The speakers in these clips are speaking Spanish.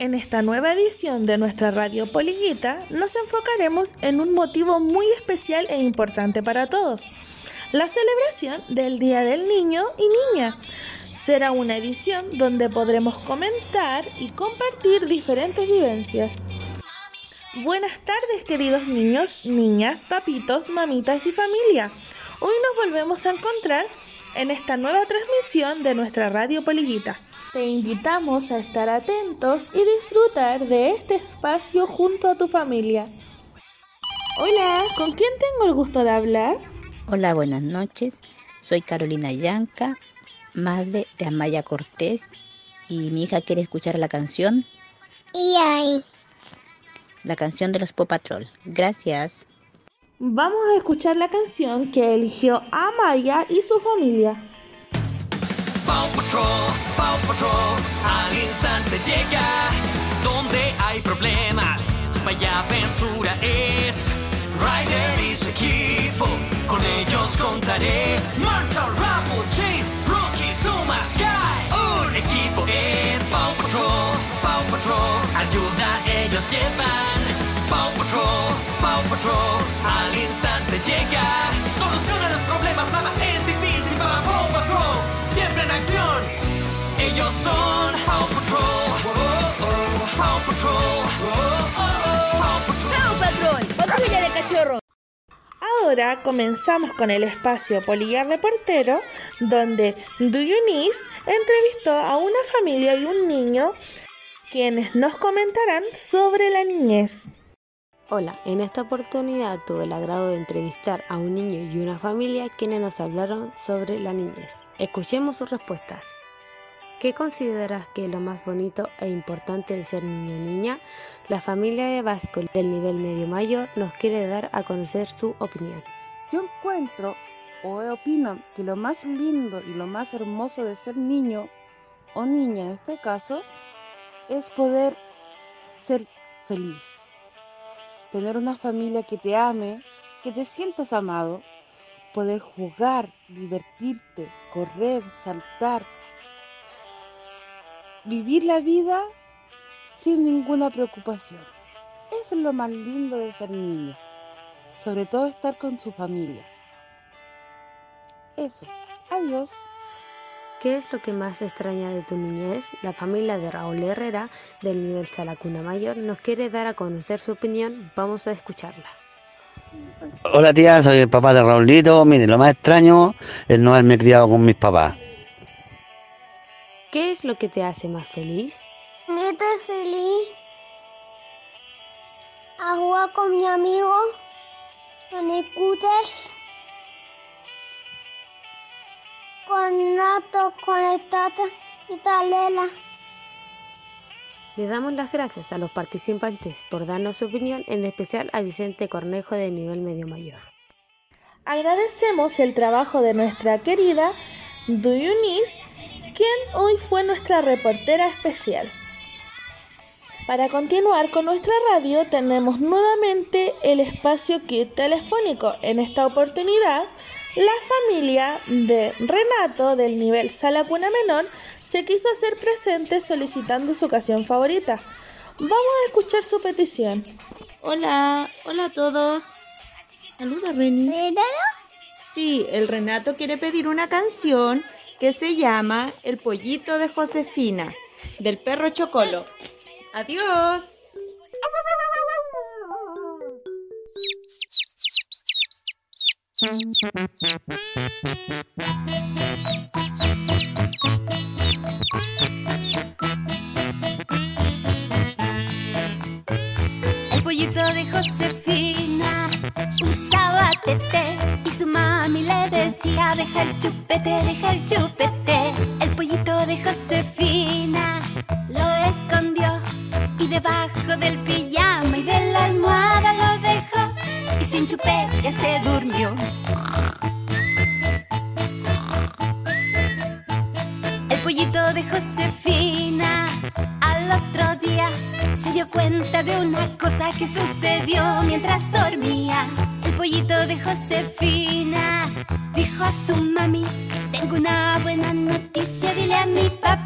En esta nueva edición de nuestra radio Polillita nos enfocaremos en un motivo muy especial e importante para todos, la celebración del Día del Niño y Niña. Será una edición donde podremos comentar y compartir diferentes vivencias. Buenas tardes queridos niños, niñas, papitos, mamitas y familia. Hoy nos volvemos a encontrar en esta nueva transmisión de nuestra radio Polillita. Te invitamos a estar atentos y disfrutar de este espacio junto a tu familia. Hola, ¿con quién tengo el gusto de hablar? Hola, buenas noches. Soy Carolina Yanca, madre de Amaya Cortés, y mi hija quiere escuchar la canción. Y ahí. La canción de los Pop Patrol. Gracias. Vamos a escuchar la canción que eligió Amaya y su familia. Paw Patrol, Paw Patrol, al instante llega. Donde hay problemas, vaya aventura es. Ryder y su equipo, con ellos contaré. Marta, Rubble, Chase, Rocky, Suma, Sky. Un equipo es Paw Patrol, Paw Patrol, ayuda ellos llevan. Paw Patrol, Paw Patrol, al instante llega. Soluciona los problemas, nada es en acción, ellos son Paw Patrol. Oh, oh. Oh, oh, oh. Ahora comenzamos con el espacio Polilla Reportero, donde Duyunis entrevistó a una familia y un niño quienes nos comentarán sobre la niñez. Hola, en esta oportunidad tuve el agrado de entrevistar a un niño y una familia quienes nos hablaron sobre la niñez. Escuchemos sus respuestas. ¿Qué consideras que es lo más bonito e importante de ser niño niña? La familia de Vasco del nivel medio mayor nos quiere dar a conocer su opinión. Yo encuentro o opino que lo más lindo y lo más hermoso de ser niño o niña en este caso es poder ser feliz. Tener una familia que te ame, que te sientas amado, poder jugar, divertirte, correr, saltar, vivir la vida sin ninguna preocupación. Eso es lo más lindo de ser niño, sobre todo estar con su familia. Eso, adiós. ¿Qué es lo que más extraña de tu niñez? La familia de Raúl Herrera del nivel Salacuna Mayor nos quiere dar a conocer su opinión. Vamos a escucharla. Hola tía, soy el papá de Raulito. Mire, lo más extraño es no haberme criado con mis papás. ¿Qué es lo que te hace más feliz? Yo estoy feliz a jugar con mi amigo, con el scooters, con Nato, con el Tata y Talela. Le damos las gracias a los participantes por darnos su opinión, en especial a Vicente Cornejo de nivel medio mayor. Agradecemos el trabajo de nuestra querida Duyunis, quien hoy fue nuestra reportera especial. Para continuar con nuestra radio tenemos nuevamente el espacio kit telefónico. En esta oportunidad, la familia de Renato del nivel Sala Cuna Menor se quiso hacer presente solicitando su canción favorita. Vamos a escuchar su petición. Hola, hola a todos. Saluda, Reni. ¿Renato? Sí, el Renato quiere pedir una canción que se llama El pollito de Josefina, del perro Chocolo. Adiós. El pollito de Josefina usaba tete y su mami le decía deja el chupete, deja el chupete. El pollito de Josefina lo escondió y debajo del pijama y de la almohada lo dejó y sin chupete se de Josefina al otro día se dio cuenta de una cosa que sucedió mientras dormía. El pollito de Josefina dijo a su mami, tengo una buena noticia, dile a mi papi,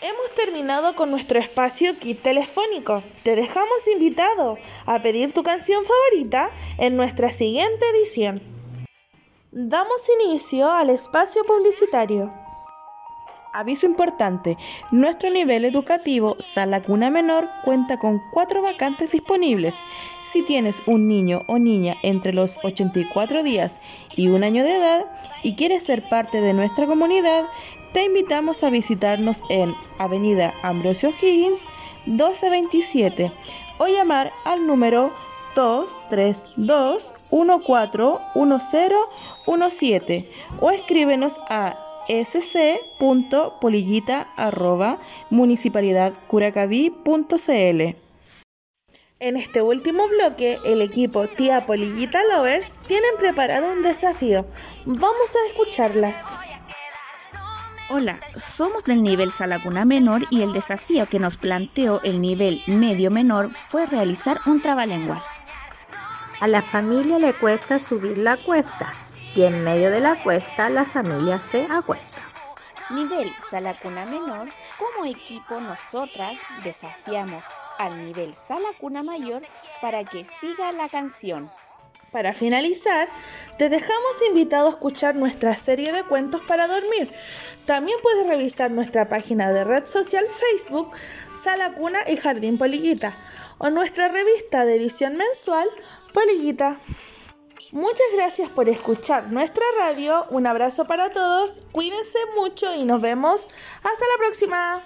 Hemos terminado con nuestro espacio kit telefónico. Te dejamos invitado a pedir tu canción favorita en nuestra siguiente edición. Damos inicio al espacio publicitario. Aviso importante, nuestro nivel educativo Sala Cuna Menor cuenta con cuatro vacantes disponibles. Si tienes un niño o niña entre los 84 días y un año de edad y quieres ser parte de nuestra comunidad, te invitamos a visitarnos en Avenida Ambrosio Higgins 1227 o llamar al número 232 141017 o escríbenos a sc.polillita.municipalidadcuracaví.cl En este último bloque, el equipo Tía Polillita Lovers tienen preparado un desafío. Vamos a escucharlas. Hola, somos del nivel Salacuna Menor y el desafío que nos planteó el nivel medio menor fue realizar un trabalenguas. A la familia le cuesta subir la cuesta y en medio de la cuesta la familia se acuesta. Nivel Salacuna Menor, como equipo nosotras desafiamos al nivel Salacuna Mayor para que siga la canción. Para finalizar, te dejamos invitado a escuchar nuestra serie de cuentos para dormir. También puedes revisar nuestra página de red social Facebook, Sala Cuna y Jardín Polillita, o nuestra revista de edición mensual, Polillita. Muchas gracias por escuchar nuestra radio. Un abrazo para todos. Cuídense mucho y nos vemos. Hasta la próxima.